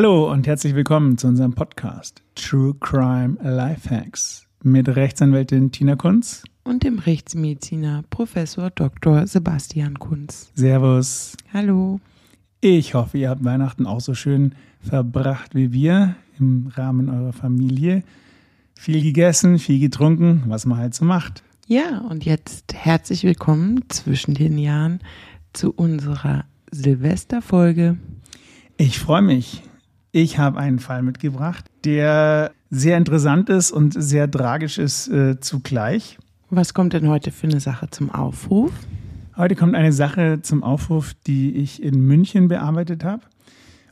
Hallo und herzlich willkommen zu unserem Podcast True Crime Lifehacks mit Rechtsanwältin Tina Kunz und dem Rechtsmediziner Professor Dr. Sebastian Kunz. Servus. Hallo. Ich hoffe, ihr habt Weihnachten auch so schön verbracht wie wir im Rahmen eurer Familie. Viel gegessen, viel getrunken, was man halt so macht. Ja, und jetzt herzlich willkommen zwischen den Jahren zu unserer Silvesterfolge. Ich freue mich. Ich habe einen Fall mitgebracht, der sehr interessant ist und sehr tragisch ist äh, zugleich. Was kommt denn heute für eine Sache zum Aufruf? Heute kommt eine Sache zum Aufruf, die ich in München bearbeitet habe.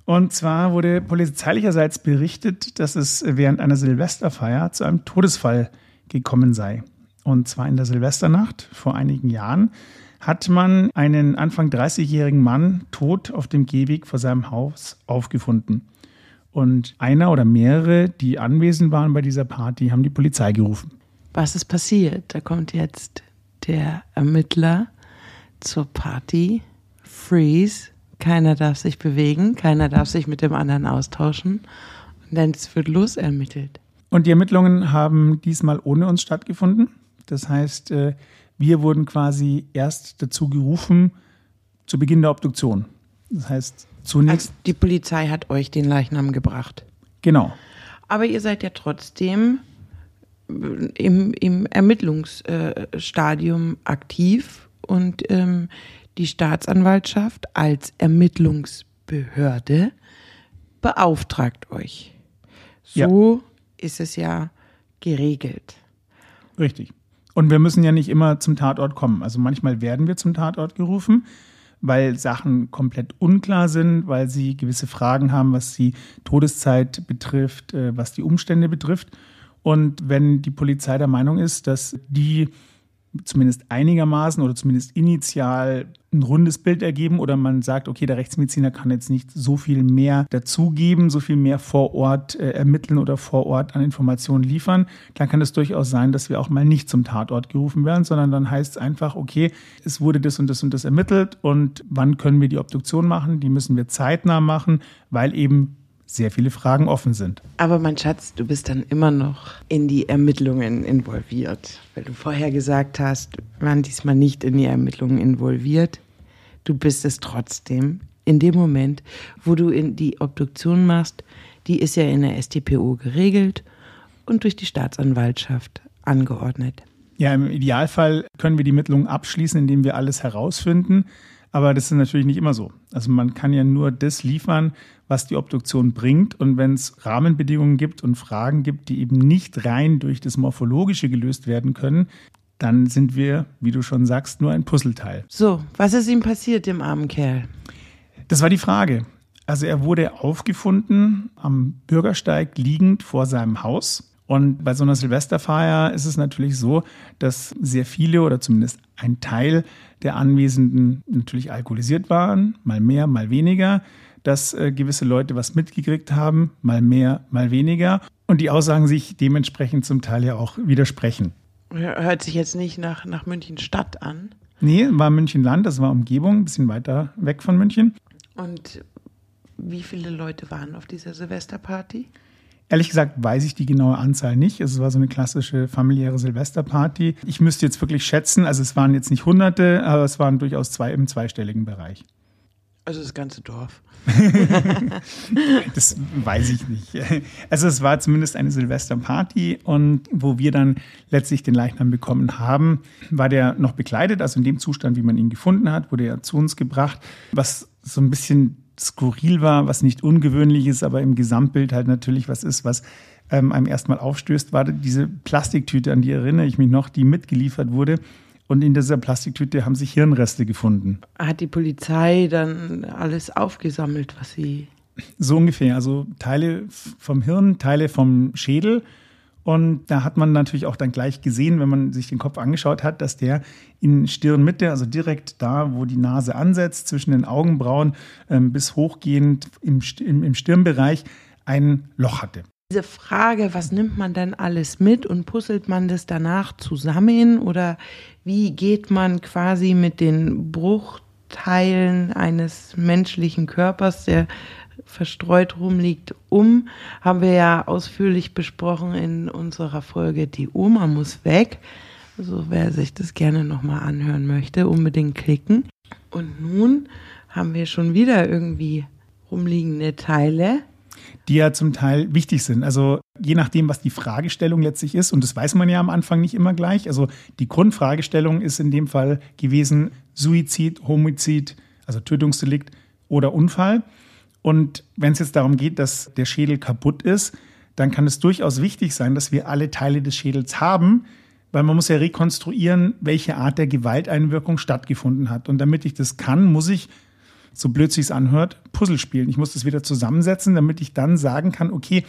Und zwar wurde polizeilicherseits berichtet, dass es während einer Silvesterfeier zu einem Todesfall gekommen sei. Und zwar in der Silvesternacht vor einigen Jahren hat man einen Anfang 30-jährigen Mann tot auf dem Gehweg vor seinem Haus aufgefunden. Und einer oder mehrere, die anwesend waren bei dieser Party, haben die Polizei gerufen. Was ist passiert? Da kommt jetzt der Ermittler zur Party. Freeze. Keiner darf sich bewegen, keiner darf sich mit dem anderen austauschen. Und dann wird losermittelt. Und die Ermittlungen haben diesmal ohne uns stattgefunden. Das heißt, äh, wir wurden quasi erst dazu gerufen zu Beginn der Obduktion. Das heißt, zunächst. Also die Polizei hat euch den Leichnam gebracht. Genau. Aber ihr seid ja trotzdem im, im Ermittlungsstadium aktiv und ähm, die Staatsanwaltschaft als Ermittlungsbehörde beauftragt euch. So ja. ist es ja geregelt. Richtig. Und wir müssen ja nicht immer zum Tatort kommen. Also manchmal werden wir zum Tatort gerufen, weil Sachen komplett unklar sind, weil sie gewisse Fragen haben, was die Todeszeit betrifft, äh, was die Umstände betrifft. Und wenn die Polizei der Meinung ist, dass die zumindest einigermaßen oder zumindest initial ein rundes Bild ergeben oder man sagt, okay, der Rechtsmediziner kann jetzt nicht so viel mehr dazugeben, so viel mehr vor Ort äh, ermitteln oder vor Ort an Informationen liefern, dann kann es durchaus sein, dass wir auch mal nicht zum Tatort gerufen werden, sondern dann heißt es einfach, okay, es wurde das und das und das ermittelt und wann können wir die Obduktion machen? Die müssen wir zeitnah machen, weil eben sehr viele Fragen offen sind. Aber mein Schatz, du bist dann immer noch in die Ermittlungen involviert, weil du vorher gesagt hast, wir waren diesmal nicht in die Ermittlungen involviert. Du bist es trotzdem. In dem Moment, wo du in die Obduktion machst, die ist ja in der StPO geregelt und durch die Staatsanwaltschaft angeordnet. Ja, im Idealfall können wir die Ermittlungen abschließen, indem wir alles herausfinden. Aber das ist natürlich nicht immer so. Also man kann ja nur das liefern, was die Obduktion bringt. Und wenn es Rahmenbedingungen gibt und Fragen gibt, die eben nicht rein durch das Morphologische gelöst werden können, dann sind wir, wie du schon sagst, nur ein Puzzleteil. So, was ist ihm passiert, dem armen Kerl? Das war die Frage. Also er wurde aufgefunden am Bürgersteig liegend vor seinem Haus. Und bei so einer Silvesterfeier ist es natürlich so, dass sehr viele oder zumindest ein Teil der Anwesenden natürlich alkoholisiert waren, mal mehr, mal weniger dass äh, gewisse Leute was mitgekriegt haben, mal mehr, mal weniger. Und die Aussagen sich dementsprechend zum Teil ja auch widersprechen. Hört sich jetzt nicht nach, nach München Stadt an. Nee, war München Land, das war Umgebung, ein bisschen weiter weg von München. Und wie viele Leute waren auf dieser Silvesterparty? Ehrlich gesagt weiß ich die genaue Anzahl nicht. Es war so eine klassische familiäre Silvesterparty. Ich müsste jetzt wirklich schätzen, also es waren jetzt nicht Hunderte, aber es waren durchaus zwei im zweistelligen Bereich. Also das ganze Dorf. das weiß ich nicht. Also es war zumindest eine Silvesterparty und wo wir dann letztlich den Leichnam bekommen haben, war der noch bekleidet, also in dem Zustand, wie man ihn gefunden hat, wurde er zu uns gebracht, was so ein bisschen skurril war, was nicht ungewöhnlich ist, aber im Gesamtbild halt natürlich was ist, was ähm, einem erstmal aufstößt, war diese Plastiktüte, an die erinnere ich mich noch, die mitgeliefert wurde und in dieser Plastiktüte haben sich Hirnreste gefunden. Hat die Polizei dann alles aufgesammelt, was sie. So ungefähr. Also Teile vom Hirn, Teile vom Schädel. Und da hat man natürlich auch dann gleich gesehen, wenn man sich den Kopf angeschaut hat, dass der in Stirnmitte, also direkt da, wo die Nase ansetzt, zwischen den Augenbrauen ähm, bis hochgehend im, im, im Stirnbereich, ein Loch hatte. Diese Frage, was nimmt man denn alles mit und puzzelt man das danach zusammen oder wie geht man quasi mit den Bruchteilen eines menschlichen Körpers, der verstreut rumliegt, um. Haben wir ja ausführlich besprochen in unserer Folge Die Oma muss weg. Also wer sich das gerne nochmal anhören möchte, unbedingt klicken. Und nun haben wir schon wieder irgendwie rumliegende Teile. Die ja zum Teil wichtig sind. Also je nachdem, was die Fragestellung letztlich ist, und das weiß man ja am Anfang nicht immer gleich. Also die Grundfragestellung ist in dem Fall gewesen Suizid, Homizid, also Tötungsdelikt oder Unfall. Und wenn es jetzt darum geht, dass der Schädel kaputt ist, dann kann es durchaus wichtig sein, dass wir alle Teile des Schädels haben, weil man muss ja rekonstruieren, welche Art der Gewalteinwirkung stattgefunden hat. Und damit ich das kann, muss ich, so blöd sich anhört, Puzzle spielen. Ich muss das wieder zusammensetzen, damit ich dann sagen kann, okay,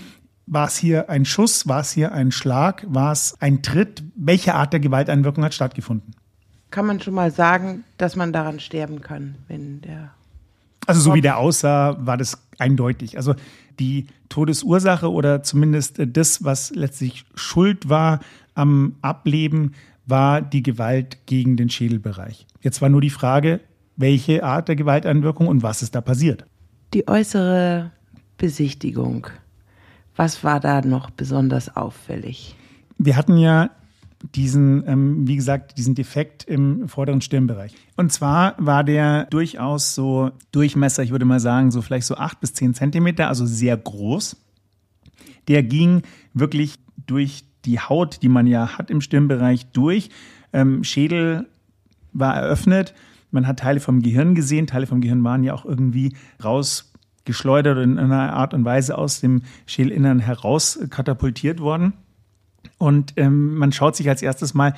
war es hier ein Schuss, war es hier ein Schlag, war es ein Tritt? Welche Art der Gewalteinwirkung hat stattgefunden? Kann man schon mal sagen, dass man daran sterben kann, wenn der also so wie der aussah, war das eindeutig. Also die Todesursache oder zumindest das, was letztlich Schuld war am Ableben, war die Gewalt gegen den Schädelbereich. Jetzt war nur die Frage, welche Art der Gewalteinwirkung und was ist da passiert. Die äußere Besichtigung. Was war da noch besonders auffällig? Wir hatten ja diesen, ähm, wie gesagt, diesen Defekt im vorderen Stirnbereich. Und zwar war der durchaus so Durchmesser, ich würde mal sagen, so vielleicht so acht bis zehn Zentimeter, also sehr groß. Der ging wirklich durch die Haut, die man ja hat im Stirnbereich, durch. Ähm, Schädel war eröffnet. Man hat Teile vom Gehirn gesehen. Teile vom Gehirn waren ja auch irgendwie rausgeschleudert in einer Art und Weise aus dem Schädelinnern heraus katapultiert worden. Und ähm, man schaut sich als erstes mal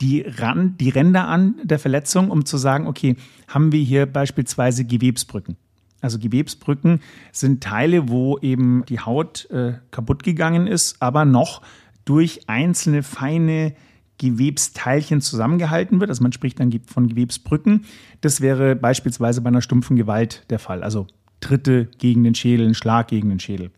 die, Rand, die Ränder an der Verletzung, um zu sagen, okay, haben wir hier beispielsweise Gewebsbrücken? Also Gewebsbrücken sind Teile, wo eben die Haut äh, kaputt gegangen ist, aber noch durch einzelne feine Gewebsteilchen zusammengehalten wird. Also man spricht dann von Gewebsbrücken. Das wäre beispielsweise bei einer stumpfen Gewalt der Fall. Also Tritte gegen den Schädel, ein Schlag gegen den Schädel.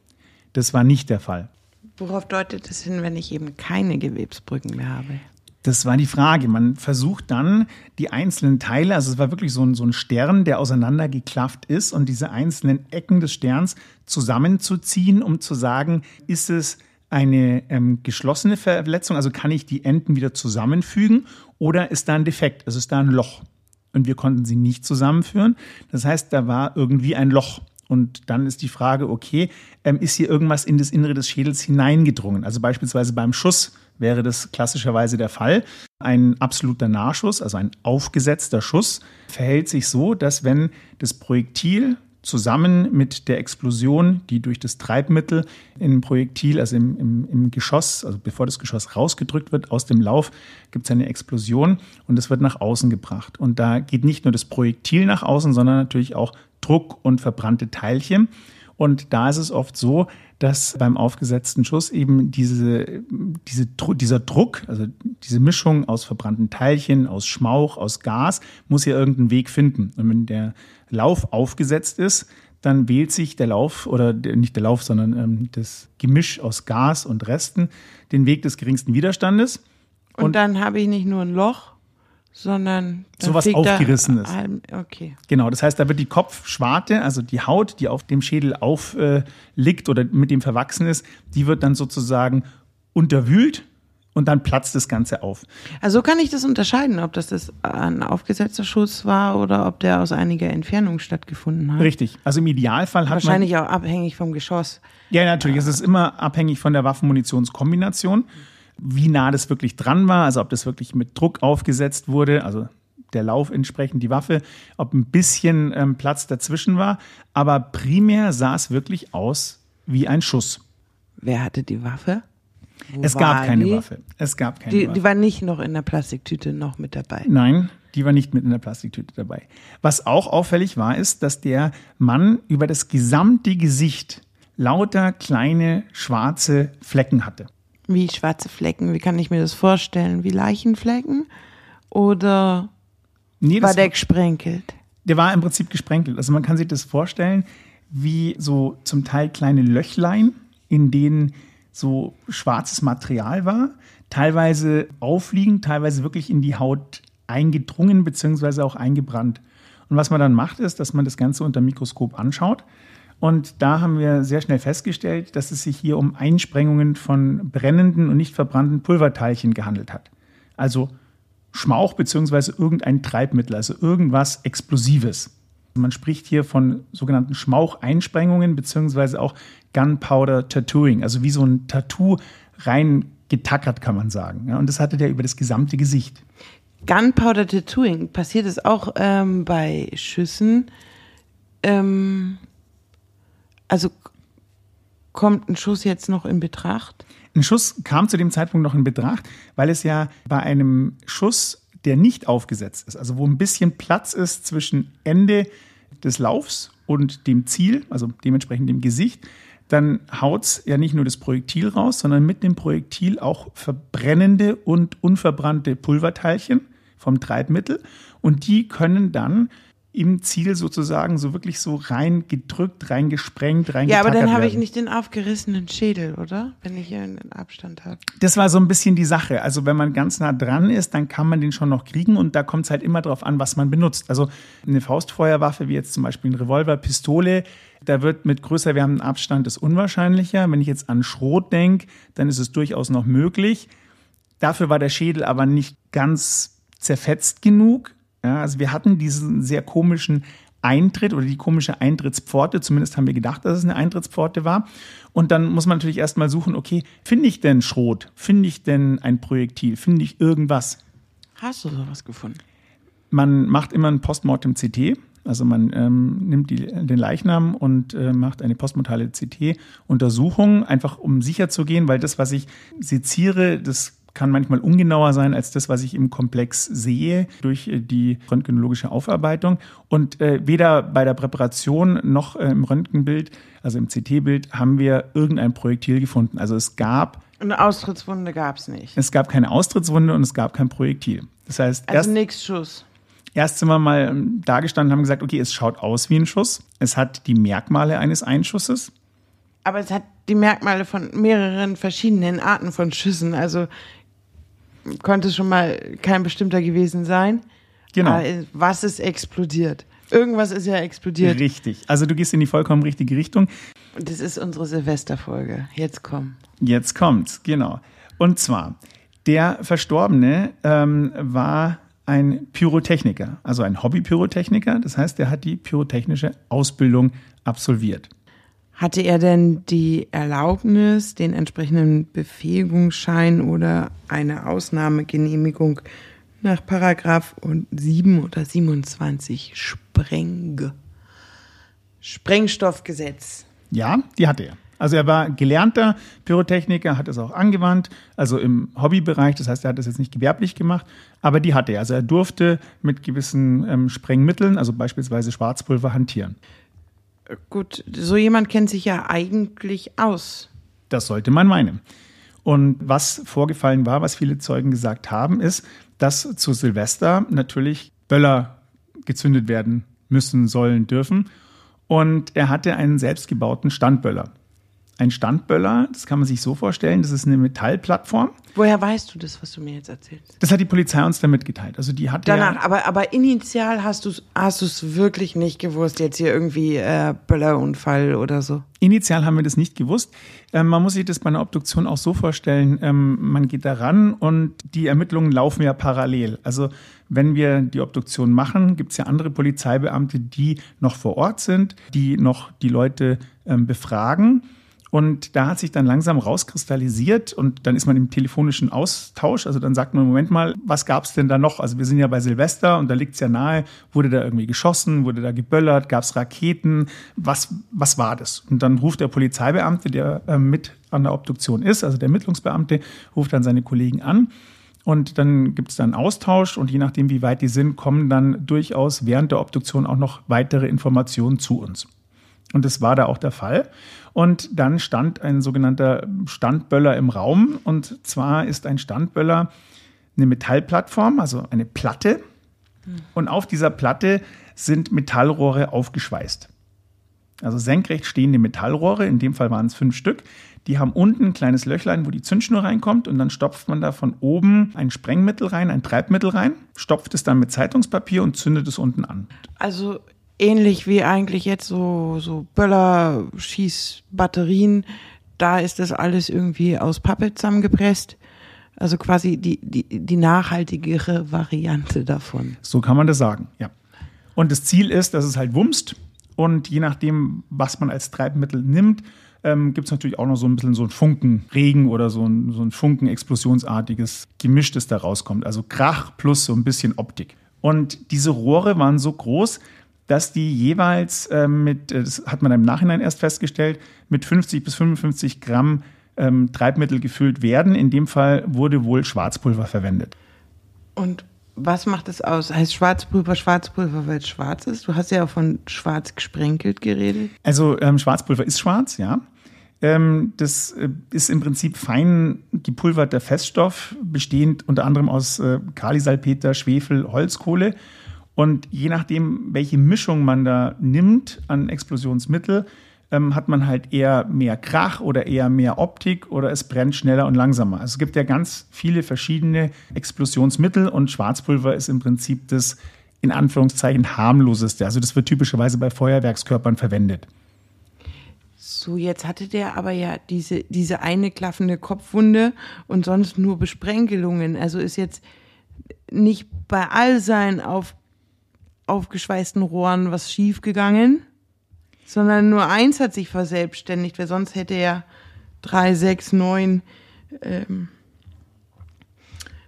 Das war nicht der Fall. Worauf deutet es hin, wenn ich eben keine Gewebsbrücken mehr habe? Das war die Frage. Man versucht dann die einzelnen Teile, also es war wirklich so ein, so ein Stern, der auseinandergeklafft ist und diese einzelnen Ecken des Sterns zusammenzuziehen, um zu sagen, ist es eine ähm, geschlossene Verletzung, also kann ich die Enden wieder zusammenfügen oder ist da ein Defekt, also ist da ein Loch? Und wir konnten sie nicht zusammenführen. Das heißt, da war irgendwie ein Loch. Und dann ist die Frage, okay, ähm, ist hier irgendwas in das Innere des Schädels hineingedrungen? Also beispielsweise beim Schuss wäre das klassischerweise der Fall. Ein absoluter Nahschuss, also ein aufgesetzter Schuss, verhält sich so, dass wenn das Projektil zusammen mit der Explosion, die durch das Treibmittel im Projektil, also im, im, im, Geschoss, also bevor das Geschoss rausgedrückt wird aus dem Lauf, gibt es eine Explosion und es wird nach außen gebracht. Und da geht nicht nur das Projektil nach außen, sondern natürlich auch Druck und verbrannte Teilchen. Und da ist es oft so, dass beim aufgesetzten Schuss eben diese, diese, dieser Druck, also diese Mischung aus verbrannten Teilchen, aus Schmauch, aus Gas, muss ja irgendeinen Weg finden. Und wenn der Lauf aufgesetzt ist, dann wählt sich der Lauf oder nicht der Lauf, sondern ähm, das Gemisch aus Gas und Resten den Weg des geringsten Widerstandes. Und, und dann habe ich nicht nur ein Loch, sondern sowas aufgerissenes. okay. Genau, das heißt, da wird die Kopfschwarte, also die Haut, die auf dem Schädel aufliegt äh, oder mit dem verwachsen ist, die wird dann sozusagen unterwühlt und dann platzt das Ganze auf. Also kann ich das unterscheiden, ob das, das ein aufgesetzter Schuss war oder ob der aus einiger Entfernung stattgefunden hat. Richtig. Also im Idealfall hat Wahrscheinlich man. Wahrscheinlich auch abhängig vom Geschoss. Ja, natürlich. Es ist immer abhängig von der Waffen-Munitionskombination. Mhm wie nah das wirklich dran war, also ob das wirklich mit Druck aufgesetzt wurde, also der Lauf entsprechend die Waffe, ob ein bisschen ähm, Platz dazwischen war. Aber primär sah es wirklich aus wie ein Schuss. Wer hatte die Waffe? Wo es gab keine die? Waffe. Es gab keine die, Waffe. Die war nicht noch in der Plastiktüte noch mit dabei. Nein, die war nicht mit in der Plastiktüte dabei. Was auch auffällig war, ist, dass der Mann über das gesamte Gesicht lauter kleine schwarze Flecken hatte. Wie schwarze Flecken, wie kann ich mir das vorstellen? Wie Leichenflecken? Oder nee, war der gesprenkelt? Der war im Prinzip gesprenkelt. Also man kann sich das vorstellen wie so zum Teil kleine Löchlein, in denen so schwarzes Material war, teilweise aufliegend, teilweise wirklich in die Haut eingedrungen beziehungsweise auch eingebrannt. Und was man dann macht, ist, dass man das Ganze unter dem Mikroskop anschaut Und da haben wir sehr schnell festgestellt, dass es sich hier um Einsprengungen von brennenden und nicht verbrannten Pulverteilchen gehandelt hat. Also Schmauch bzw. irgendein Treibmittel, also irgendwas Explosives. Man spricht hier von sogenannten Schmaucheinsprengungen bzw. auch Gunpowder Tattooing, also wie so ein Tattoo reingetackert, kann man sagen. Und das hatte der über das gesamte Gesicht. Gunpowder Tattooing, passiert es auch ähm, bei Schüssen? Ähm, also kommt ein Schuss jetzt noch in Betracht? Ein Schuss kam zu dem Zeitpunkt noch in Betracht, weil es ja bei einem Schuss, der nicht aufgesetzt ist, also wo ein bisschen Platz ist zwischen Ende des Laufs und dem Ziel, also dementsprechend dem Gesicht, dann haut es ja nicht nur das Projektil raus, sondern mit dem Projektil auch verbrennende und unverbrannte Pulverteilchen vom Treibmittel. Und die können dann im Ziel sozusagen so wirklich so reingedrückt, reingesprengt, reingetackert Ja, aber dann habe ich nicht den aufgerissenen Schädel, oder? Wenn ich hier einen Abstand habe. Das war so ein bisschen die Sache. Also wenn man ganz nah dran ist, dann kann man den schon noch kriegen und da kommt es halt immer darauf an, was man benutzt. Also eine Faustfeuerwaffe, wie jetzt zum Beispiel ein Revolver, Pistole, da wird mit größer werdendem Abstand das unwahrscheinlicher. Wenn ich jetzt an Schrot denke, dann ist es durchaus noch möglich. Dafür war der Schädel aber nicht ganz zerfetzt genug. Ja, also wir hatten diesen sehr komischen Eintritt oder die komische Eintrittspforte, zumindest haben wir gedacht, dass es eine Eintrittspforte war. Und dann muss man natürlich erstmal suchen, okay, finde ich denn Schrot? Finde ich denn ein Projektil? Finde ich irgendwas? Hast du sowas gefunden? Man macht immer ein Postmortem CT, also man ähm, nimmt die, den Leichnam und äh, macht eine postmortale CT-Untersuchung, einfach um sicher zu gehen, weil das, was ich seziere, das kann manchmal ungenauer sein als das, was ich im Komplex sehe durch äh, die röntgenologische Aufarbeitung. Und äh, weder bei der Präparation noch äh, im Röntgenbild, also im CT-Bild, haben wir irgendein Projektil gefunden. Also es gab Eine Austrittswunde gab es nicht. es gab keine Austrittswunde und es gab kein Projektil. Das heißt, Also nix Schuss. erst sind wir mal ähm, dagestanden und haben gesagt, okay, es schaut aus wie ein Schuss. Es hat die Merkmale eines Einschusses. Aber es hat die Merkmale von mehreren verschiedenen Arten von Schüssen. Also konnte schon mal kein bestimmter gewesen sein. Genau. Aber was ist explodiert? Irgendwas ist ja explodiert. Richtig. Also du gehst in die vollkommen richtige Richtung. Und das ist unsere Silvesterfolge. Jetzt komm. Jetzt kommt's, genau. Und zwar, der Verstorbene ähm, war ein Pyrotechniker, also ein Hobby-Pyrotechniker. Das heißt, er hat die pyrotechnische Ausbildung absolviert. Hatte er denn die Erlaubnis, den entsprechenden Befähigungsschein oder eine Ausnahmegenehmigung nach Paragraph 7 oder 27 Spreng Sprengstoffgesetz? Ja, die hatte er. Also er war gelernter Pyrotechniker, hat es auch angewandt, also im Hobbybereich, das heißt, er hat das jetzt nicht gewerblich gemacht, aber die hatte er. Also er durfte mit gewissen ähm, Sprengmitteln, also beispielsweise Schwarzpulver, hantieren. Gut, so jemand kennt sich ja eigentlich aus. Das sollte man meinen. Und was vorgefallen war, was viele Zeugen gesagt haben, ist, dass zu Silvester natürlich Böller gezündet werden müssen, sollen, dürfen. Und er hatte einen selbstgebauten Standböller. Ein Standböller, das kann man sich so vorstellen, das ist eine Metallplattform. Woher weißt du das, was du mir jetzt erzählst? Das hat die Polizei uns dann mitgeteilt. Also die hatte Danach, ja, aber, aber initial hast du es hast du's wirklich nicht gewusst, jetzt hier irgendwie äh, Böllerunfall oder so. Initial haben wir das nicht gewusst. Ähm, man muss sich das bei einer Obduktion auch so vorstellen, ähm, man geht da ran und die Ermittlungen laufen ja parallel. Also wenn wir die Obduktion machen, gibt es ja andere Polizeibeamte, die noch vor Ort sind, die noch die Leute ähm, befragen. Und da hat sich dann langsam rauskristallisiert und dann ist man im telefonischen Austausch. Also dann sagt man, Moment mal, was gab es denn da noch? Also wir sind ja bei Silvester und da liegt es ja nahe, wurde da irgendwie geschossen, wurde da geböllert, gab es Raketen? Was, was war das? Und dann ruft der Polizeibeamte, der äh, mit an der Obduktion ist, also der Ermittlungsbeamte, ruft dann seine Kollegen an. Und dann gibt es dann Austausch und je nachdem, wie weit die sind, kommen dann durchaus während der Obduktion auch noch weitere Informationen zu uns. Und das war da auch der Fall. Und dann stand ein sogenannter Standböller im Raum. Und zwar ist ein Standböller eine Metallplattform, also eine Platte. Und auf dieser Platte sind Metallrohre aufgeschweißt. Also senkrecht stehende Metallrohre, in dem Fall waren es fünf Stück. Die haben unten ein kleines Löchlein, wo die Zündschnur reinkommt und dann stopft man da von oben ein Sprengmittel rein, ein Treibmittel rein, stopft es dann mit Zeitungspapier und zündet es unten an. Also ähnlich wie eigentlich jetzt so, so Böller, Schießbatterien. Da ist das alles irgendwie aus Pappe zusammengepresst. Also quasi die, die, die nachhaltigere Variante davon. So kann man das sagen, ja. Und das Ziel ist, dass es halt wumst. Und je nachdem, was man als Treibmittel nimmt, ähm, gibt es natürlich auch noch so ein bisschen so ein Funkenregen oder so ein, so ein Funken-explosionsartiges Gemisch, das da rauskommt. Also Krach plus so ein bisschen Optik. Und diese Rohre waren so groß, dass die jeweils äh, mit, das hat man im Nachhinein erst festgestellt, mit 50 bis 55 Gramm ähm, Treibmittel gefüllt werden. In dem Fall wurde wohl Schwarzpulver verwendet. Und was macht es aus? Heißt Schwarzpulver Schwarzpulver, weil es schwarz ist? Du hast ja auch von schwarz gesprenkelt geredet. Also ähm, Schwarzpulver ist schwarz, ja. Ähm, das äh, ist im Prinzip fein gepulverter Feststoff, bestehend unter anderem aus äh, Kalisalpeter, Schwefel, Holzkohle. Und je nachdem, welche Mischung man da nimmt an Explosionsmittel, ähm, hat man halt eher mehr Krach oder eher mehr Optik oder es brennt schneller und langsamer. Also es gibt ja ganz viele verschiedene Explosionsmittel und Schwarzpulver ist im Prinzip das in Anführungszeichen harmloseste. Also das wird typischerweise bei Feuerwerkskörpern verwendet. So, jetzt hatte der aber ja diese, diese eine klaffende Kopfwunde und sonst nur Besprenkelungen. Also ist jetzt nicht bei all seinen auf, aufgeschweißten Rohren was schiefgegangen sondern nur eins hat sich verselbstständigt, weil sonst hätte er drei, sechs, neun ähm,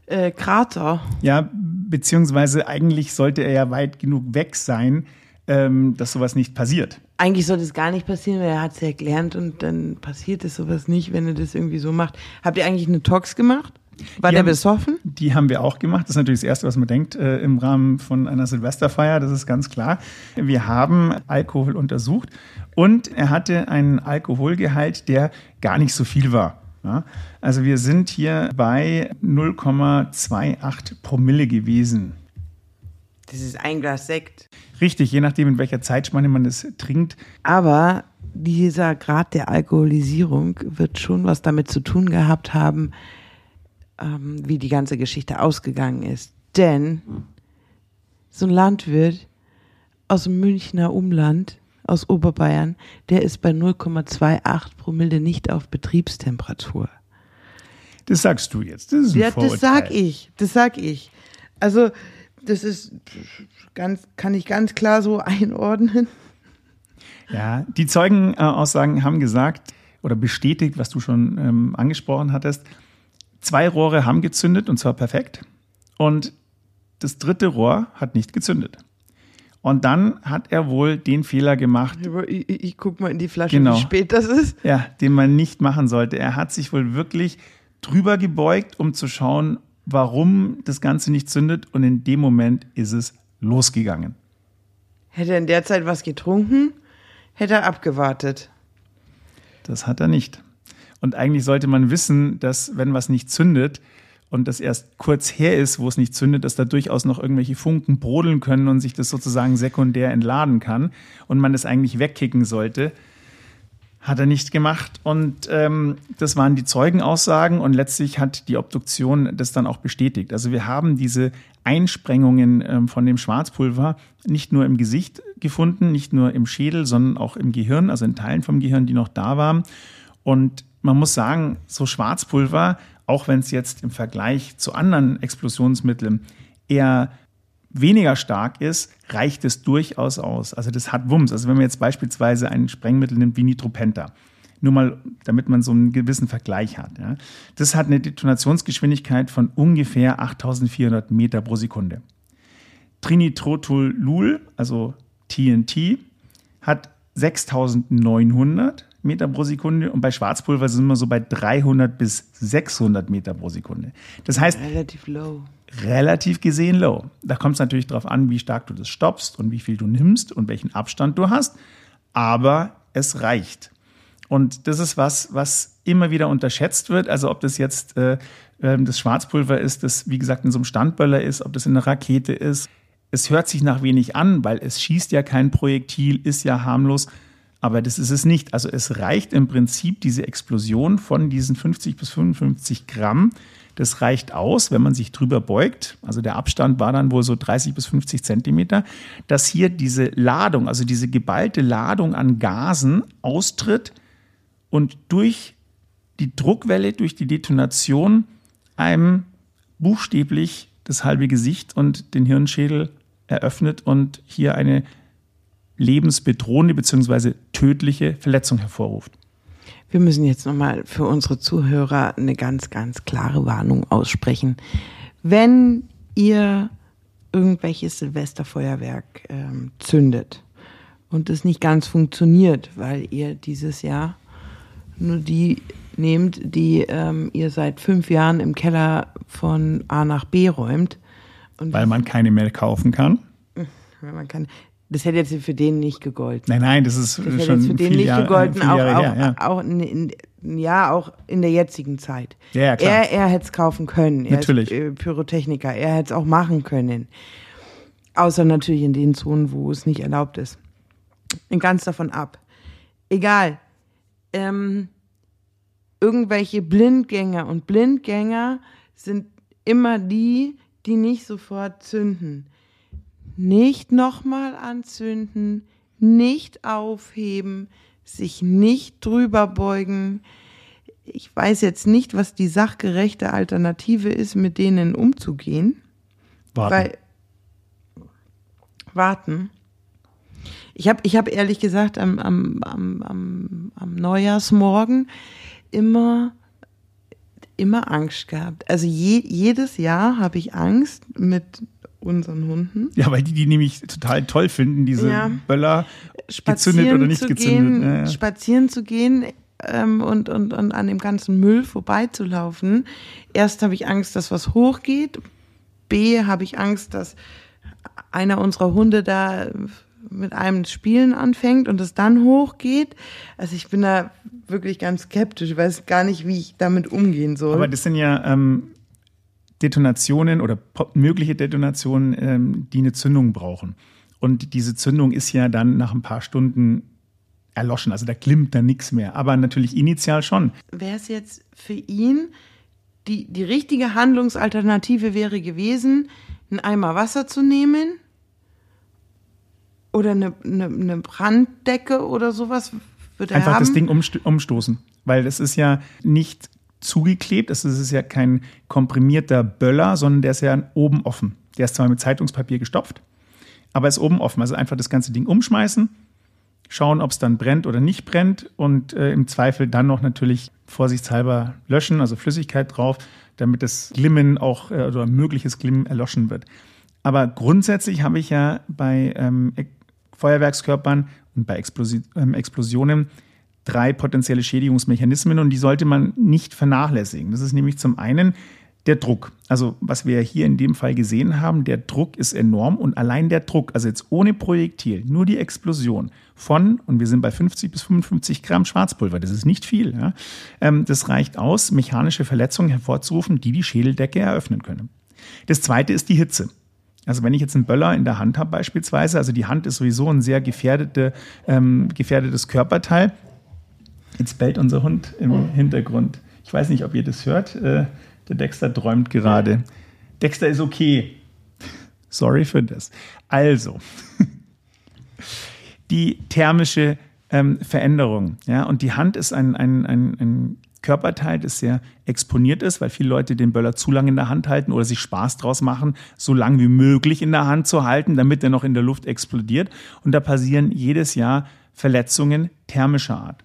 äh, Krater. Ja, beziehungsweise eigentlich sollte er ja weit genug weg sein, ähm, dass sowas nicht passiert. Eigentlich sollte es gar nicht passieren, weil er hat es ja gelernt und dann passiert es sowas nicht, wenn er das irgendwie so macht. Habt ihr eigentlich eine Tox gemacht? War die der haben, besoffen? Die haben wir auch gemacht. Das ist natürlich das Erste, was man denkt äh, im Rahmen von einer Silvesterfeier. Das ist ganz klar. Wir haben Alkohol untersucht und er hatte einen Alkoholgehalt, der gar nicht so viel war. Ja? Also wir sind hier bei 0,28 Promille gewesen. Das ist ein Glas Sekt. Richtig, je nachdem, in welcher Zeitspanne man es trinkt. Aber dieser Grad der Alkoholisierung wird schon was damit zu tun gehabt haben, ähm, wie die ganze Geschichte ausgegangen ist. Denn so ein Landwirt aus dem Münchner Umland, aus Oberbayern, der ist bei 0,28 Promille nicht auf Betriebstemperatur. Das sagst du jetzt. Das ist ein ja, das sag ich. Das sag ich. Also, das ist ganz, kann ich ganz klar so einordnen. Ja, die Zeugenaussagen haben gesagt oder bestätigt, was du schon ähm, angesprochen hattest, Zwei Rohre haben gezündet und zwar perfekt. Und das dritte Rohr hat nicht gezündet. Und dann hat er wohl den Fehler gemacht. Ich, ich, ich guck mal in die Flasche, genau, wie spät das ist. Ja, den man nicht machen sollte. Er hat sich wohl wirklich drüber gebeugt, um zu schauen, warum das Ganze nicht zündet. Und in dem Moment ist es losgegangen. Hätte er in der Zeit was getrunken, hätte er abgewartet. Das hat er nicht. Und eigentlich sollte man wissen, dass wenn was nicht zündet und das erst kurz her ist, wo es nicht zündet, dass da durchaus noch irgendwelche Funken brodeln können und sich das sozusagen sekundär entladen kann und man das eigentlich wegkicken sollte. Hat er nicht gemacht. Und ähm, das waren die Zeugenaussagen und letztlich hat die Obduktion das dann auch bestätigt. Also wir haben diese Einsprengungen ähm, von dem Schwarzpulver nicht nur im Gesicht gefunden, nicht nur im Schädel, sondern auch im Gehirn, also in Teilen vom Gehirn, die noch da waren. Und man muss sagen, so Schwarzpulver, auch wenn es jetzt im Vergleich zu anderen Explosionsmitteln eher weniger stark ist, reicht es durchaus aus. Also das hat Wumms. Also wenn man jetzt beispielsweise ein Sprengmittel nimmt wie Nitropenta, nur mal, damit man so einen gewissen Vergleich hat. Ja. Das hat eine Detonationsgeschwindigkeit von ungefähr 8400 Meter pro Sekunde. Trinitrotolul, also TNT, hat 6900 Meter pro Sekunde und bei Schwarzpulver sind wir so bei 300 bis 600 Meter pro Sekunde. Das heißt, relativ low. Relativ gesehen low. Da kommt es natürlich darauf an, wie stark du das stoppst und wie viel du nimmst und welchen Abstand du hast. Aber es reicht. Und das ist was, was immer wieder unterschätzt wird. Also ob das jetzt äh, ähm, das Schwarzpulver ist, das wie gesagt in so einem Standböller ist, ob das in einer Rakete ist. Es hört sich nach wenig an, weil es schießt ja kein Projektil, ist ja harmlos. Aber das ist es nicht. Also es reicht im Prinzip diese Explosion von diesen 50 bis 55 Gramm Das reicht aus, wenn man sich drüber beugt. Also der Abstand war dann wohl so 30 bis 50 Zentimeter, dass hier diese Ladung, also diese geballte Ladung an Gasen austritt und durch die Druckwelle, durch die Detonation einem buchstäblich das halbe Gesicht und den Hirnschädel eröffnet und hier eine lebensbedrohende bzw. tödliche Verletzung hervorruft. Wir müssen jetzt nochmal für unsere Zuhörer eine ganz, ganz klare Warnung aussprechen. Wenn ihr irgendwelches Silvesterfeuerwerk ähm, zündet und es nicht ganz funktioniert, weil ihr dieses Jahr nur die nehmt, die ähm, ihr seit fünf Jahren im Keller von A nach B räumt. Und weil man keine mehr kaufen kann? Weil man kann. Das hätte jetzt für den nicht gegolten. Nein, nein, das ist das schon für den nicht Jahr, gegolten, auch, Jahre auch, ja. auch in, in, ja, auch in der jetzigen Zeit. Ja, ja, klar. Er, er hätte es kaufen können. Er Natürlich. Ist, äh, Pyrotechniker. Er hätte es auch machen können. Außer natürlich in den Zonen, wo es nicht erlaubt ist. Ganz davon ab. Egal. Ähm, irgendwelche Blindgänger und Blindgänger sind immer die, die nicht sofort zünden. Nicht nochmal anzünden, nicht aufheben, sich nicht drüber beugen. Ich weiß jetzt nicht, was die sachgerechte Alternative ist, mit denen umzugehen. Warten. Weil, warten. Ich habe ich hab ehrlich gesagt am, am, am, am, Neujahrsmorgen immer, immer Angst gehabt. Also je, jedes Jahr habe ich Angst mit unseren Hunden. ja, weil die die nämlich total toll finden, diese Ja. Böller, gezündet Spazieren oder nicht zu gezündet. gehen, Ja, spazieren zu gehen ähm, und, und, und an dem ganzen Müll vorbeizulaufen. Erst habe ich Angst, dass was hochgeht. B, habe ich Angst, dass einer unserer Hunde da mit einem Spielen anfängt und es dann hochgeht. Also ich bin da wirklich ganz skeptisch. Ich weiß gar nicht, wie ich damit umgehen soll. Aber das sind ja ähm, Detonationen oder mögliche Detonationen, ähm, die eine Zündung brauchen. Und diese Zündung ist ja dann nach ein paar Stunden erloschen. Also da glimmt dann nichts mehr. Aber natürlich initial schon. wäre es jetzt für ihn, die, die richtige Handlungsalternative wäre gewesen, einen Eimer Wasser zu nehmen oder eine, eine, eine Branddecke oder sowas. Einfach haben. das Ding umst umstoßen. Weil das ist ja nicht zugeklebt, es ist ja kein komprimierter Böller, sondern der ist ja oben offen. Der ist zwar mit Zeitungspapier gestopft, aber ist oben offen. Also einfach das ganze Ding umschmeißen, schauen, ob es dann brennt oder nicht brennt und äh, im Zweifel dann noch natürlich vorsichtshalber löschen, also Flüssigkeit drauf, damit das Glimmen auch äh, oder mögliches Glimmen erloschen wird. Aber grundsätzlich habe ich ja bei ähm, Feuerwerkskörpern und bei Explosi ähm, Explosionen drei potenzielle Schädigungsmechanismen und die sollte man nicht vernachlässigen. Das ist nämlich zum einen der Druck. Also was wir hier in dem Fall gesehen haben, der Druck ist enorm und allein der Druck, also jetzt ohne Projektil, nur die Explosion von, und wir sind bei 50 bis 55 Gramm Schwarzpulver, das ist nicht viel, ja, ähm, das reicht aus, mechanische Verletzungen hervorzurufen, die die Schädeldecke eröffnen können. Das zweite ist die Hitze. Also wenn ich jetzt einen Böller in der Hand habe beispielsweise, also die Hand ist sowieso ein sehr gefährdete, ähm, gefährdetes Körperteil. Jetzt bellt unser Hund im Hintergrund. Ich weiß nicht, ob ihr das hört. Äh, der Dexter träumt gerade. Dexter ist okay. Sorry für das. Also, die thermische ähm, Veränderung. Ja, und die Hand ist ein, ein, ein, ein Körperteil, das sehr exponiert ist, weil viele Leute den Böller zu lange in der Hand halten oder sich Spaß draus machen, so lang wie möglich in der Hand zu halten, damit er noch in der Luft explodiert. Und da passieren jedes Jahr Verletzungen thermischer Art.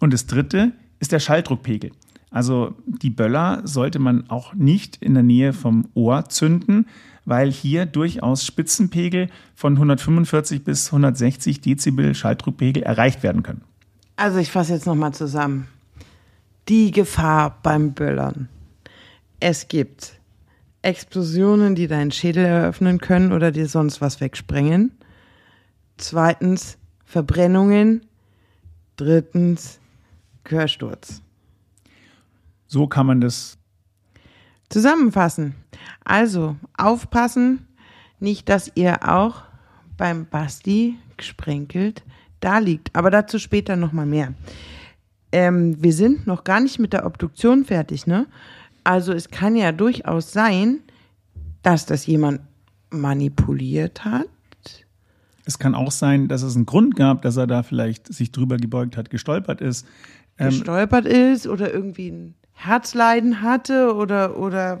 Und das dritte ist der Schalldruckpegel. Also die Böller sollte man auch nicht in der Nähe vom Ohr zünden, weil hier durchaus Spitzenpegel von 145 bis 160 Dezibel Schalldruckpegel erreicht werden können. Also ich fasse jetzt nochmal zusammen. Die Gefahr beim Böllern. Es gibt Explosionen, die deinen Schädel eröffnen können oder dir sonst was wegsprengen. Zweitens Verbrennungen. Drittens Hörsturz. So kann man das Zusammenfassen. Also aufpassen, nicht, dass ihr auch beim Basti gesprenkelt da liegt. Aber dazu später nochmal mehr. Ähm, wir sind noch gar nicht mit der Obduktion fertig, ne? Also es kann ja durchaus sein, dass das jemand manipuliert hat. Es kann auch sein, dass es einen Grund gab, dass er da vielleicht sich drüber gebeugt hat, gestolpert ist. Ähm, gestolpert ist oder irgendwie ein Herzleiden hatte oder, oder.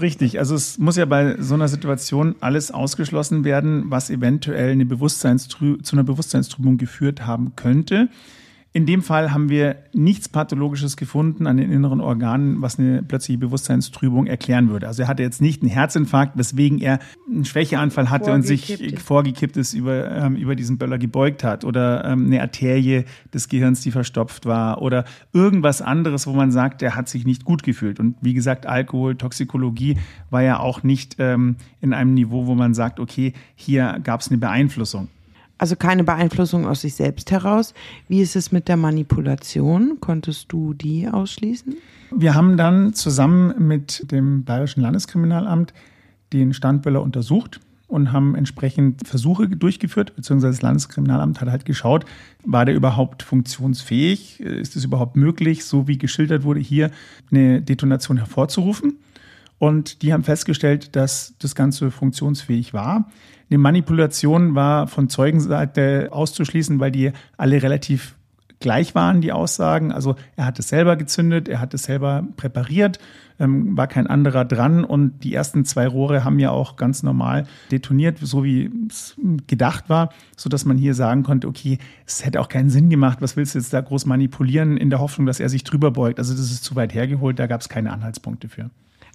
Richtig, also es muss ja bei so einer Situation alles ausgeschlossen werden, was eventuell eine Bewusstseinstrü zu einer Bewusstseinstrübung geführt haben könnte. In dem Fall haben wir nichts Pathologisches gefunden an den inneren Organen, was eine plötzliche Bewusstseinstrübung erklären würde. Also er hatte jetzt nicht einen Herzinfarkt, weswegen er einen Schwächeanfall hatte und sich ist. vorgekippt ist, über, ähm, über diesen Böller gebeugt hat oder ähm, eine Arterie des Gehirns, die verstopft war oder irgendwas anderes, wo man sagt, er hat sich nicht gut gefühlt. Und wie gesagt, Alkohol, Toxikologie war ja auch nicht ähm, in einem Niveau, wo man sagt, okay, hier gab es eine Beeinflussung. Also keine Beeinflussung aus sich selbst heraus. Wie ist es mit der Manipulation? Konntest du die ausschließen? Wir haben dann zusammen mit dem Bayerischen Landeskriminalamt den Standböller untersucht und haben entsprechend Versuche durchgeführt, beziehungsweise das Landeskriminalamt hat halt geschaut, war der überhaupt funktionsfähig? Ist es überhaupt möglich, so wie geschildert wurde, hier eine Detonation hervorzurufen? Und die haben festgestellt, dass das Ganze funktionsfähig war. Eine Manipulation war von Zeugenseite auszuschließen, weil die alle relativ gleich waren, die Aussagen. Also er hat es selber gezündet, er hat es selber präpariert, ähm, war kein anderer dran und die ersten zwei Rohre haben ja auch ganz normal detoniert, so wie es gedacht war, so dass man hier sagen konnte, okay, es hätte auch keinen Sinn gemacht, was willst du jetzt da groß manipulieren in der Hoffnung, dass er sich drüber beugt. Also das ist zu weit hergeholt, da gab es keine Anhaltspunkte für.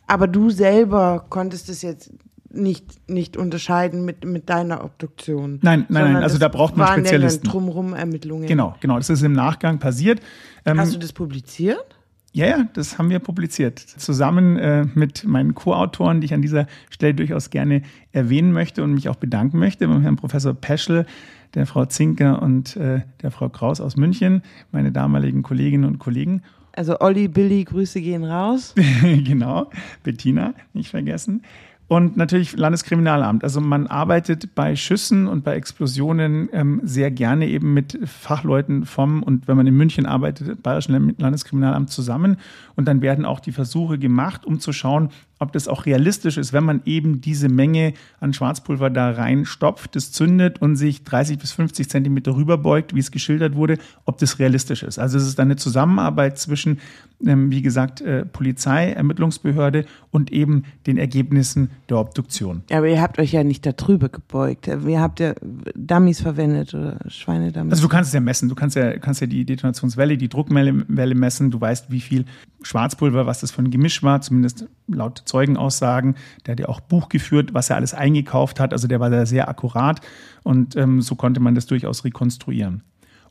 Aber du selber konntest es jetzt nicht, nicht unterscheiden mit, mit deiner Obduktion. Nein, nein, nein, also da braucht man Spezialisten. drumherum Ermittlungen. Genau, genau, das ist im Nachgang passiert. Ähm, Hast du das publiziert? Ja, ja, das haben wir publiziert. Zusammen äh, mit meinen Co-Autoren, die ich an dieser Stelle durchaus gerne erwähnen möchte und mich auch bedanken möchte, beim Herrn Professor Peschel, der Frau Zinker und äh, der Frau Kraus aus München, meine damaligen Kolleginnen und Kollegen. Also Olli, Billy, Grüße gehen raus. genau, Bettina, nicht vergessen. Und natürlich Landeskriminalamt. Also man arbeitet bei Schüssen und bei Explosionen ähm, sehr gerne eben mit Fachleuten vom und wenn man in München arbeitet, Bayerischen Landeskriminalamt zusammen. Und dann werden auch die Versuche gemacht, um zu schauen, ob das auch realistisch ist, wenn man eben diese Menge an Schwarzpulver da reinstopft, das zündet und sich 30 bis 50 Zentimeter rüberbeugt, wie es geschildert wurde, ob das realistisch ist. Also es ist eine Zusammenarbeit zwischen, ähm, wie gesagt, äh, Polizei, Ermittlungsbehörde und eben den Ergebnissen der Obduktion. Ja, aber ihr habt euch ja nicht da drüber gebeugt. Ihr habt ja Dummies verwendet oder Schweinedummies. Also du kannst es ja messen. Du kannst ja, kannst ja die Detonationswelle, die Druckwelle messen. Du weißt, wie viel Schwarzpulver, was das für ein Gemisch war, zumindest laut Zeugenaussagen. Der hat ja auch Buch geführt, was er alles eingekauft hat. Also der war da sehr akkurat und ähm, so konnte man das durchaus rekonstruieren.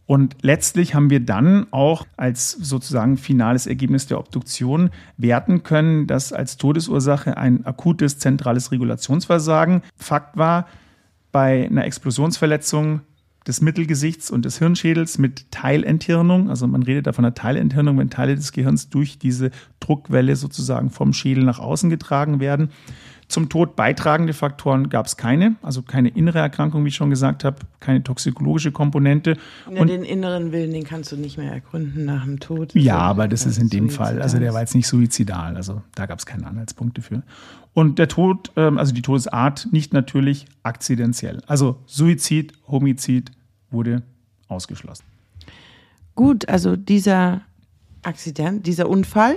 Und letztlich haben wir dann auch als sozusagen finales Ergebnis der Obduktion werten können, dass als Todesursache ein akutes zentrales Regulationsversagen Fakt war. Bei einer Explosionsverletzung des Mittelgesichts und des Hirnschädels mit Teilenthirnung. Also man redet da von einer Teilenthirnung, wenn Teile des Gehirns durch diese Druckwelle sozusagen vom Schädel nach außen getragen werden. Zum Tod beitragende Faktoren gab es keine, also keine innere Erkrankung, wie ich schon gesagt habe, keine toxikologische Komponente. Ja, und den inneren Willen, den kannst du nicht mehr ergründen nach dem Tod. Ja, aber das ist in dem Fall, also der war jetzt nicht suizidal, also da gab es keine Anhaltspunkte für. Und der Tod, ähm, also die Todesart, nicht natürlich akzidentiell. Also Suizid, Homizid wurde ausgeschlossen. Gut, also dieser Akzident, dieser Unfall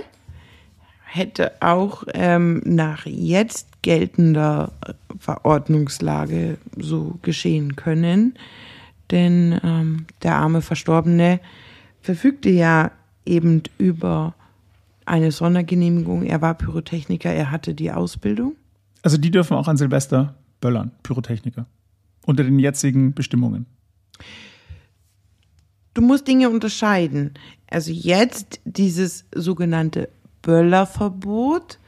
hätte auch ähm, nach jetzt geltender Verordnungslage so geschehen können. Denn ähm, der arme Verstorbene verfügte ja eben über eine Sondergenehmigung. Er war Pyrotechniker, er hatte die Ausbildung. Also die dürfen auch an Silvester böllern, Pyrotechniker. Unter den jetzigen Bestimmungen. Du musst Dinge unterscheiden. Also jetzt dieses sogenannte Böllerverbot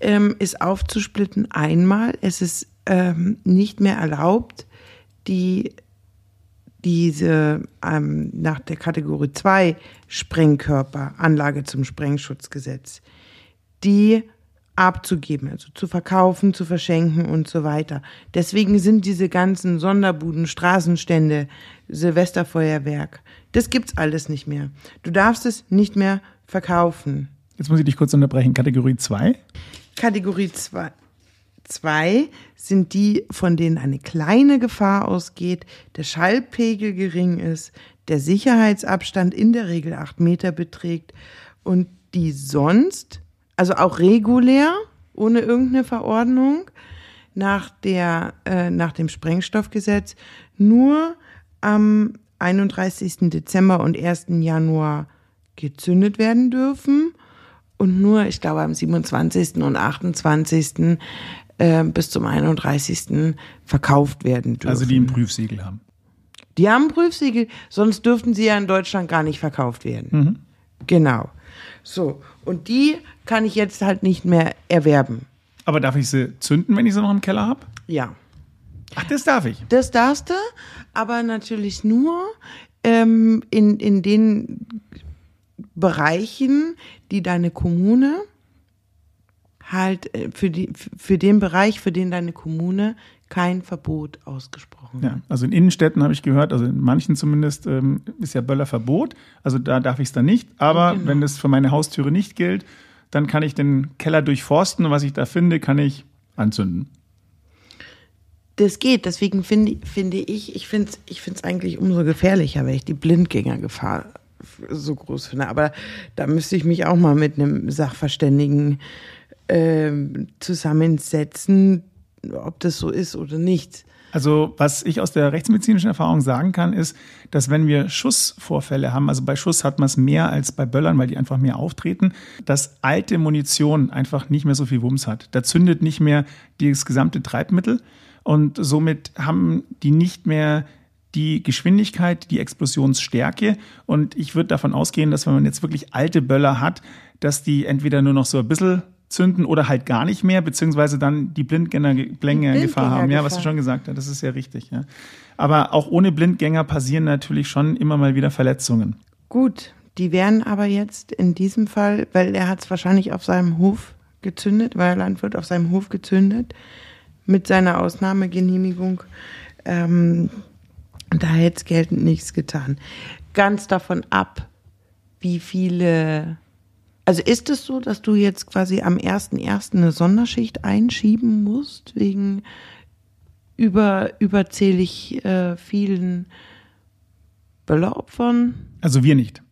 ähm, ist aufzusplitten. Einmal, es ist ähm, nicht mehr erlaubt, die diese ähm, nach der Kategorie 2 Sprengkörper, Anlage zum Sprengschutzgesetz, die abzugeben, also zu verkaufen, zu verschenken und so weiter. Deswegen sind diese ganzen Sonderbuden, Straßenstände, Silvesterfeuerwerk, das gibt's alles nicht mehr. Du darfst es nicht mehr verkaufen. Jetzt muss ich dich kurz unterbrechen. Kategorie 2? Kategorie 2 Zwei sind die, von denen eine kleine Gefahr ausgeht, der Schallpegel gering ist, der Sicherheitsabstand in der Regel acht Meter beträgt und die sonst, also auch regulär, ohne irgendeine Verordnung, nach, der, äh, nach dem Sprengstoffgesetz nur am 31. Dezember und 1. Januar gezündet werden dürfen und nur, ich glaube, am 27. und 28. Äh, bis zum 31. verkauft werden dürfen. Also die ein Prüfsiegel haben. Die haben ein Prüfsiegel, sonst dürften sie ja in Deutschland gar nicht verkauft werden. Mhm. Genau. So, und die kann ich jetzt halt nicht mehr erwerben. Aber darf ich sie zünden, wenn ich sie noch im Keller habe? Ja. Ach, das darf ich. Das darfst du, aber natürlich nur ähm, in, in den Bereichen, die deine Kommune halt äh, für, die, für den Bereich, für den deine Kommune kein Verbot ausgesprochen ja, also in Innenstädten habe ich gehört, also in manchen zumindest ähm, ist ja Böllerverbot, also da darf ich es dann nicht. Aber genau. wenn das für meine Haustüre nicht gilt, dann kann ich den Keller durchforsten und was ich da finde, kann ich anzünden. Das geht, deswegen finde finde ich, ich finde es ich find's eigentlich umso gefährlicher, wenn ich die Blindgängergefahr so groß finde. Aber da müsste ich mich auch mal mit einem Sachverständigen äh, zusammensetzen, ob das so ist oder nicht. Also was ich aus der rechtsmedizinischen Erfahrung sagen kann, ist, dass wenn wir Schussvorfälle haben, also bei Schuss hat man es mehr als bei Böllern, weil die einfach mehr auftreten, dass alte Munition einfach nicht mehr so viel Wumms hat. Da zündet nicht mehr das gesamte Treibmittel und somit haben die nicht mehr die Geschwindigkeit, die Explosionsstärke. Und ich würde davon ausgehen, dass wenn man jetzt wirklich alte Böller hat, dass die entweder nur noch so ein bisschen zünden oder halt gar nicht mehr, beziehungsweise dann die Blindgängergefahr haben. Ja, was du schon gesagt hast, das ist ja richtig. Ja. Aber auch ohne Blindgänger passieren natürlich schon immer mal wieder Verletzungen. Gut, die wären aber jetzt in diesem Fall, weil er hat es wahrscheinlich auf seinem Hof gezündet, weil er Landwirt auf seinem Hof gezündet, mit seiner Ausnahmegenehmigung. Ähm, da hätte es geltend nichts getan. Ganz davon ab, wie viele also ist es so, dass du jetzt quasi am 1.1. eine Sonderschicht einschieben musst, wegen über, überzählig äh, vielen Bölleropfern? Also wir nicht.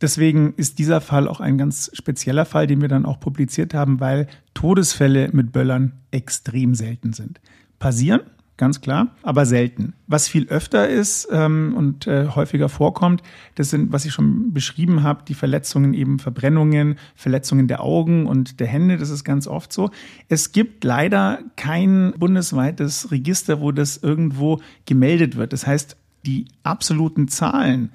Deswegen ist dieser Fall auch ein ganz spezieller Fall, den wir dann auch publiziert haben, weil Todesfälle mit Böllern extrem selten sind. Passieren, ganz klar, aber selten. Was viel öfter ist ähm, und äh, häufiger vorkommt, das sind, was ich schon beschrieben habe, die Verletzungen, eben Verbrennungen, Verletzungen der Augen und der Hände, das ist ganz oft so. Es gibt leider kein bundesweites Register, wo das irgendwo gemeldet wird. Das heißt, die absoluten Zahlen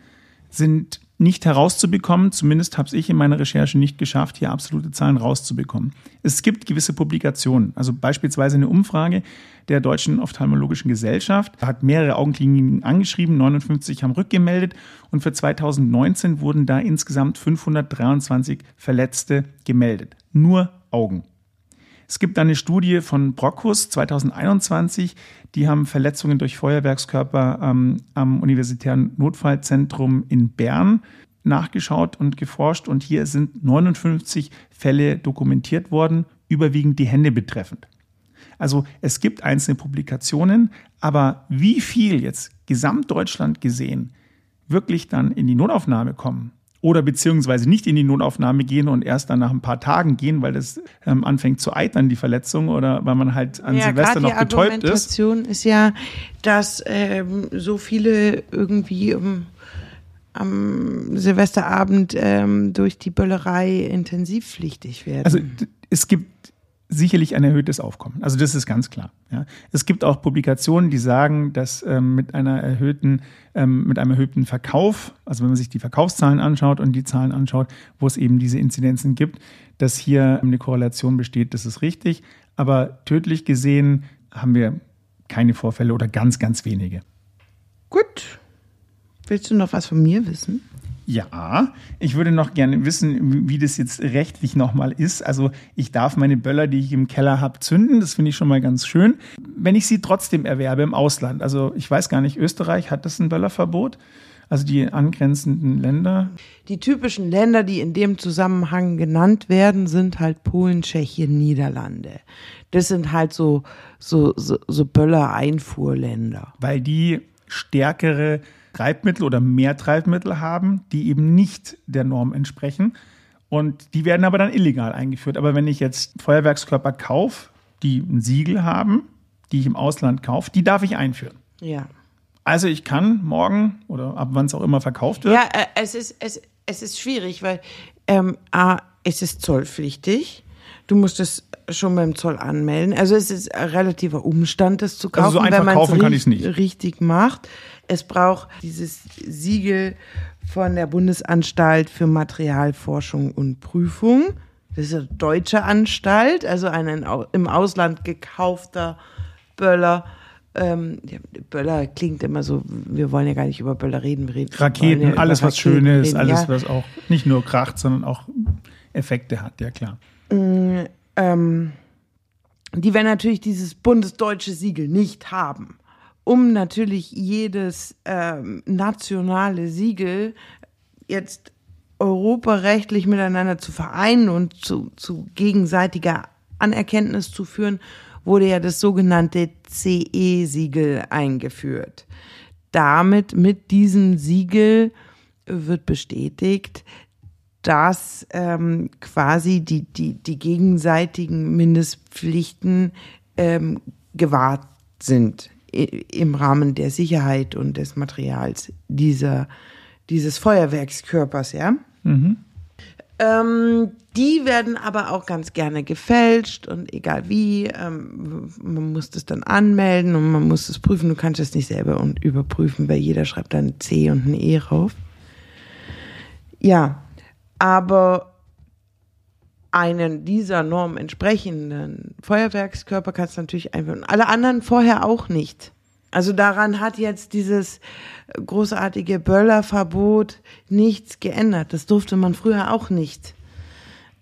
sind nicht herauszubekommen. Zumindest habe ich in meiner Recherche nicht geschafft, hier absolute Zahlen rauszubekommen. Es gibt gewisse Publikationen, also beispielsweise eine Umfrage der Deutschen Ophthalmologischen Gesellschaft hat mehrere Augenkliniken angeschrieben, 59 haben rückgemeldet und für 2019 wurden da insgesamt 523 Verletzte gemeldet. Nur Augen. Es gibt eine Studie von Brockus 2021, die haben Verletzungen durch Feuerwerkskörper ähm, am Universitären Notfallzentrum in Bern nachgeschaut und geforscht und hier sind 59 Fälle dokumentiert worden, überwiegend die Hände betreffend. Also es gibt einzelne Publikationen, aber wie viel jetzt Gesamtdeutschland gesehen wirklich dann in die Notaufnahme kommen, oder beziehungsweise nicht in die Notaufnahme gehen und erst dann nach ein paar Tagen gehen, weil das ähm, anfängt zu eitern, die Verletzung, oder weil man halt an ja, Silvester noch betäubt ist. Die Argumentation ist ja, dass ähm, so viele irgendwie um, am Silvesterabend ähm, durch die Böllerei intensivpflichtig werden. Also es gibt sicherlich ein erhöhtes Aufkommen. Also das ist ganz klar. Ja. Es gibt auch Publikationen, die sagen, dass ähm, mit einer erhöhten, ähm, mit einem erhöhten Verkauf, also wenn man sich die Verkaufszahlen anschaut und die Zahlen anschaut, wo es eben diese Inzidenzen gibt, dass hier eine Korrelation besteht, das ist richtig. Aber tödlich gesehen haben wir keine Vorfälle oder ganz, ganz wenige. Gut. Willst du noch was von mir wissen? Ja, ich würde noch gerne wissen, wie das jetzt rechtlich nochmal ist. Also ich darf meine Böller, die ich im Keller habe, zünden. Das finde ich schon mal ganz schön. Wenn ich sie trotzdem erwerbe im Ausland, also ich weiß gar nicht, Österreich hat das ein Böllerverbot. Also die angrenzenden Länder. Die typischen Länder, die in dem Zusammenhang genannt werden, sind halt Polen, Tschechien, Niederlande. Das sind halt so, so, so, so Böller-Einfuhrländer. Weil die stärkere Treibmittel oder mehr Treibmittel haben, die eben nicht der Norm entsprechen. Und die werden aber dann illegal eingeführt. Aber wenn ich jetzt Feuerwerkskörper kaufe, die ein Siegel haben, die ich im Ausland kaufe, die darf ich einführen. Ja. Also ich kann morgen oder ab wann es auch immer verkauft wird. Ja, äh, es ist, es, es ist schwierig, weil ähm, A, es ist zollpflichtig. Du musst es schon beim Zoll anmelden. Also es ist ein relativer Umstand, das zu kaufen, Also so einfach wenn man kann es nicht. richtig macht. Es braucht dieses Siegel von der Bundesanstalt für Materialforschung und Prüfung. Das ist eine deutsche Anstalt, also ein im Ausland gekaufter Böller. Ähm, ja, Böller klingt immer so, wir wollen ja gar nicht über Böller reden. Wir reden ja Raketen, über alles was Raketen schön ist, reden, alles ja. was auch nicht nur kracht, sondern auch Effekte hat, ja klar. ähm, die werden natürlich dieses bundesdeutsche Siegel nicht haben. Um natürlich jedes ähm, nationale Siegel jetzt europarechtlich miteinander zu vereinen und zu, zu gegenseitiger Anerkenntnis zu führen, wurde ja das sogenannte CE-Siegel eingeführt. Damit, mit diesem Siegel wird bestätigt, dass ähm, quasi die, die, die gegenseitigen Mindestpflichten ähm, gewahrt sind im Rahmen der Sicherheit und des Materials dieser, dieses Feuerwerkskörpers, ja. Ähm, die werden aber auch ganz gerne gefälscht und egal wie, ähm, man muss das dann anmelden und man muss es prüfen. Du kannst es nicht selber und überprüfen, weil jeder schreibt dann ein C und ein E rauf. Ja, aber einen dieser Norm entsprechenden Feuerwerkskörper kannst du natürlich einführen. Alle anderen vorher auch nicht. Also daran hat jetzt dieses großartige Böllerverbot nichts geändert. Das durfte man früher auch nicht.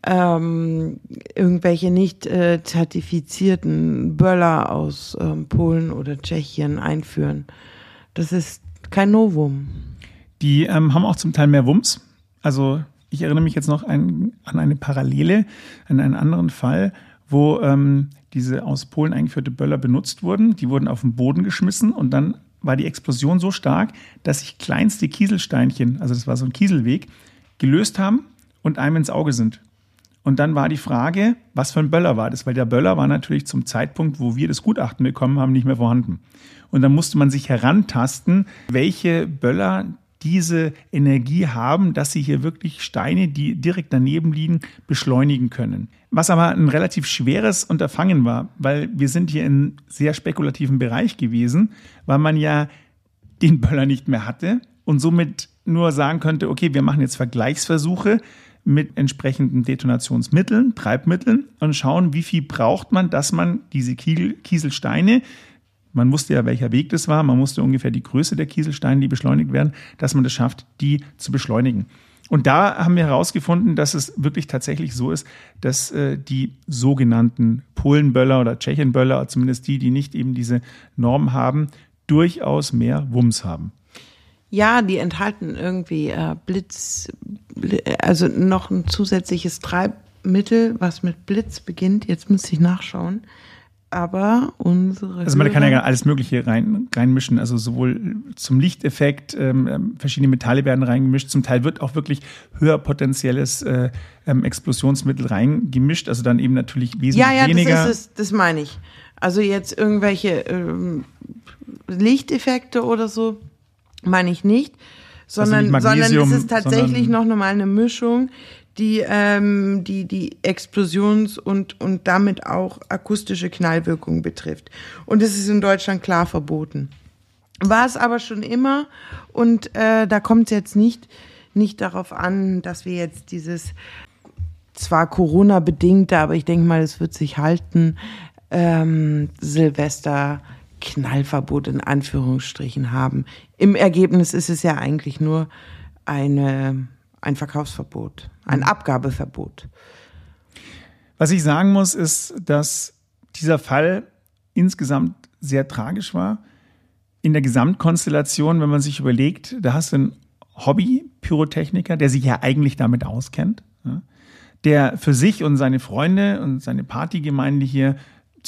Ähm, irgendwelche nicht äh, zertifizierten Böller aus ähm, Polen oder Tschechien einführen. Das ist kein Novum. Die ähm, haben auch zum Teil mehr Wumms. Also ich erinnere mich jetzt noch ein, an eine Parallele, an einen anderen Fall, wo ähm, diese aus Polen eingeführte Böller benutzt wurden. Die wurden auf den Boden geschmissen und dann war die Explosion so stark, dass sich kleinste Kieselsteinchen, also das war so ein Kieselweg, gelöst haben und einem ins Auge sind. Und dann war die Frage, was für ein Böller war das? Weil der Böller war natürlich zum Zeitpunkt, wo wir das Gutachten bekommen haben, nicht mehr vorhanden. Und dann musste man sich herantasten, welche Böller diese Energie haben, dass sie hier wirklich Steine, die direkt daneben liegen, beschleunigen können. Was aber ein relativ schweres Unterfangen war, weil wir sind hier in sehr spekulativen Bereich gewesen, weil man ja den Böller nicht mehr hatte und somit nur sagen könnte, okay, wir machen jetzt Vergleichsversuche mit entsprechenden Detonationsmitteln, Treibmitteln und schauen, wie viel braucht man, dass man diese Kieselsteine, man wusste ja, welcher Weg das war, man wusste ungefähr die Größe der Kieselsteine, die beschleunigt werden, dass man das schafft, die zu beschleunigen. Und da haben wir herausgefunden, dass es wirklich tatsächlich so ist, dass äh, die sogenannten Polenböller oder Tschechenböller, zumindest die, die nicht eben diese Norm haben, durchaus mehr Wumms haben. Ja, die enthalten irgendwie äh, Blitz, Bli- also noch ein zusätzliches Treibmittel, was mit Blitz beginnt. Jetzt müsste ich nachschauen. Aber unsere. Also man kann ja alles Mögliche rein, reinmischen, also sowohl zum Lichteffekt, ähm, ähm, verschiedene Metalle werden reingemischt, zum Teil wird auch wirklich höher potenzielles äh, ähm, Explosionsmittel reingemischt, also dann eben natürlich wesentlich Ja, ja, weniger. das ist es, das meine ich. Also jetzt irgendwelche ähm, Lichteffekte oder so, meine ich nicht, sondern, nicht sondern es Magnesium, ist tatsächlich noch normal eine Mischung, die ähm, die, die Explosions- und, und damit auch akustische Knallwirkung betrifft. Und es ist in Deutschland klar verboten. War es aber schon immer und äh, da kommt es jetzt nicht, nicht darauf an, dass wir jetzt dieses zwar Corona-bedingte, aber ich denke mal, es wird sich halten, ähm, Silvester Knallverbot in Anführungsstrichen haben. Im Ergebnis ist es ja eigentlich nur eine, ein Verkaufsverbot, ein Abgabeverbot. Was ich sagen muss, ist, dass dieser Fall insgesamt sehr tragisch war. in der Gesamtkonstellation, wenn man sich überlegt, da hast du einen Hobby-Pyrotechniker, der sich ja eigentlich damit auskennt, der für sich und seine Freunde und seine Partygemeinde hier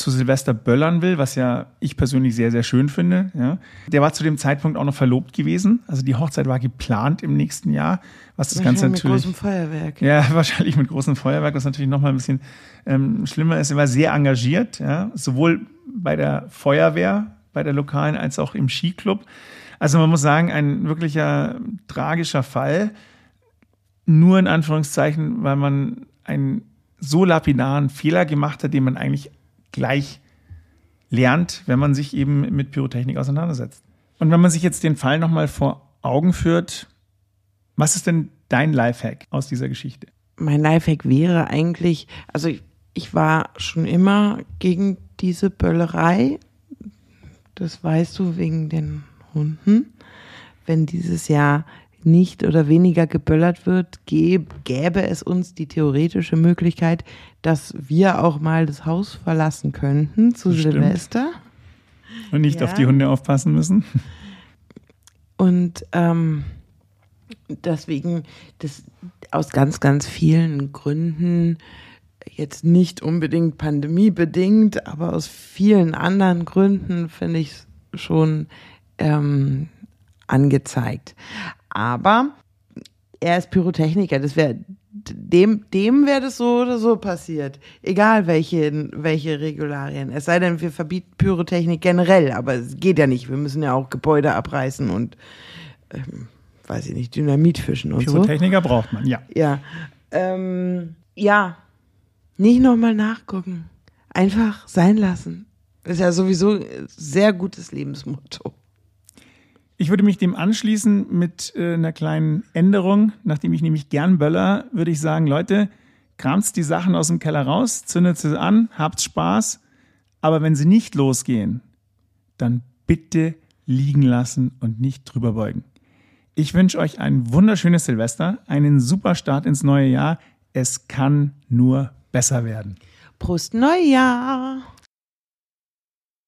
zu Silvester böllern will, was ja ich persönlich sehr, sehr schön finde. Ja. Der war zu dem Zeitpunkt auch noch verlobt gewesen. Also die Hochzeit war geplant im nächsten Jahr, was das Ganze natürlich. Mit großem Feuerwerk. Ja, wahrscheinlich mit großem Feuerwerk, was natürlich nochmal ein bisschen ähm, schlimmer ist. Er war sehr engagiert, ja, sowohl bei der Feuerwehr, bei der lokalen, als auch im Skiclub. Also man muss sagen, ein wirklicher tragischer Fall. Nur in Anführungszeichen, weil man einen so lapidaren Fehler gemacht hat, den man eigentlich gleich lernt, wenn man sich eben mit Pyrotechnik auseinandersetzt. Und wenn man sich jetzt den Fall nochmal vor Augen führt, was ist denn dein Lifehack aus dieser Geschichte? Mein Lifehack wäre eigentlich, also ich, ich war schon immer gegen diese Böllerei. Das weißt du wegen den Hunden. Wenn dieses Jahr nicht oder weniger geböllert wird, gäbe es uns die theoretische Möglichkeit, dass wir auch mal das Haus verlassen könnten zu Bestimmt. Silvester. Und nicht ja. auf die Hunde aufpassen müssen. Und ähm, deswegen, das aus ganz, ganz vielen Gründen, jetzt nicht unbedingt pandemiebedingt, aber aus vielen anderen Gründen finde ich es schon ähm, angezeigt. Aber er ist Pyrotechniker, das wäre dem, dem wäre das so oder so passiert. Egal welche, welche Regularien. Es sei denn, wir verbieten Pyrotechnik generell, aber es geht ja nicht. Wir müssen ja auch Gebäude abreißen und ähm, weiß ich nicht, Dynamit fischen und Pyrotechniker so. Pyrotechniker braucht man, ja. Ja. Ähm, ja. Nicht nochmal nachgucken. Einfach sein lassen. Ist ja sowieso ein sehr gutes Lebensmotto. Ich würde mich dem anschließen mit äh, einer kleinen Änderung. Nachdem ich nämlich gern böller, würde ich sagen, Leute, kramt die Sachen aus dem Keller raus, zündet sie an, habt Spaß. Aber wenn sie nicht losgehen, dann bitte liegen lassen und nicht drüber beugen. Ich wünsche euch ein wunderschönes Silvester, einen super Start ins neue Jahr. Es kann nur besser werden. Prost Neujahr!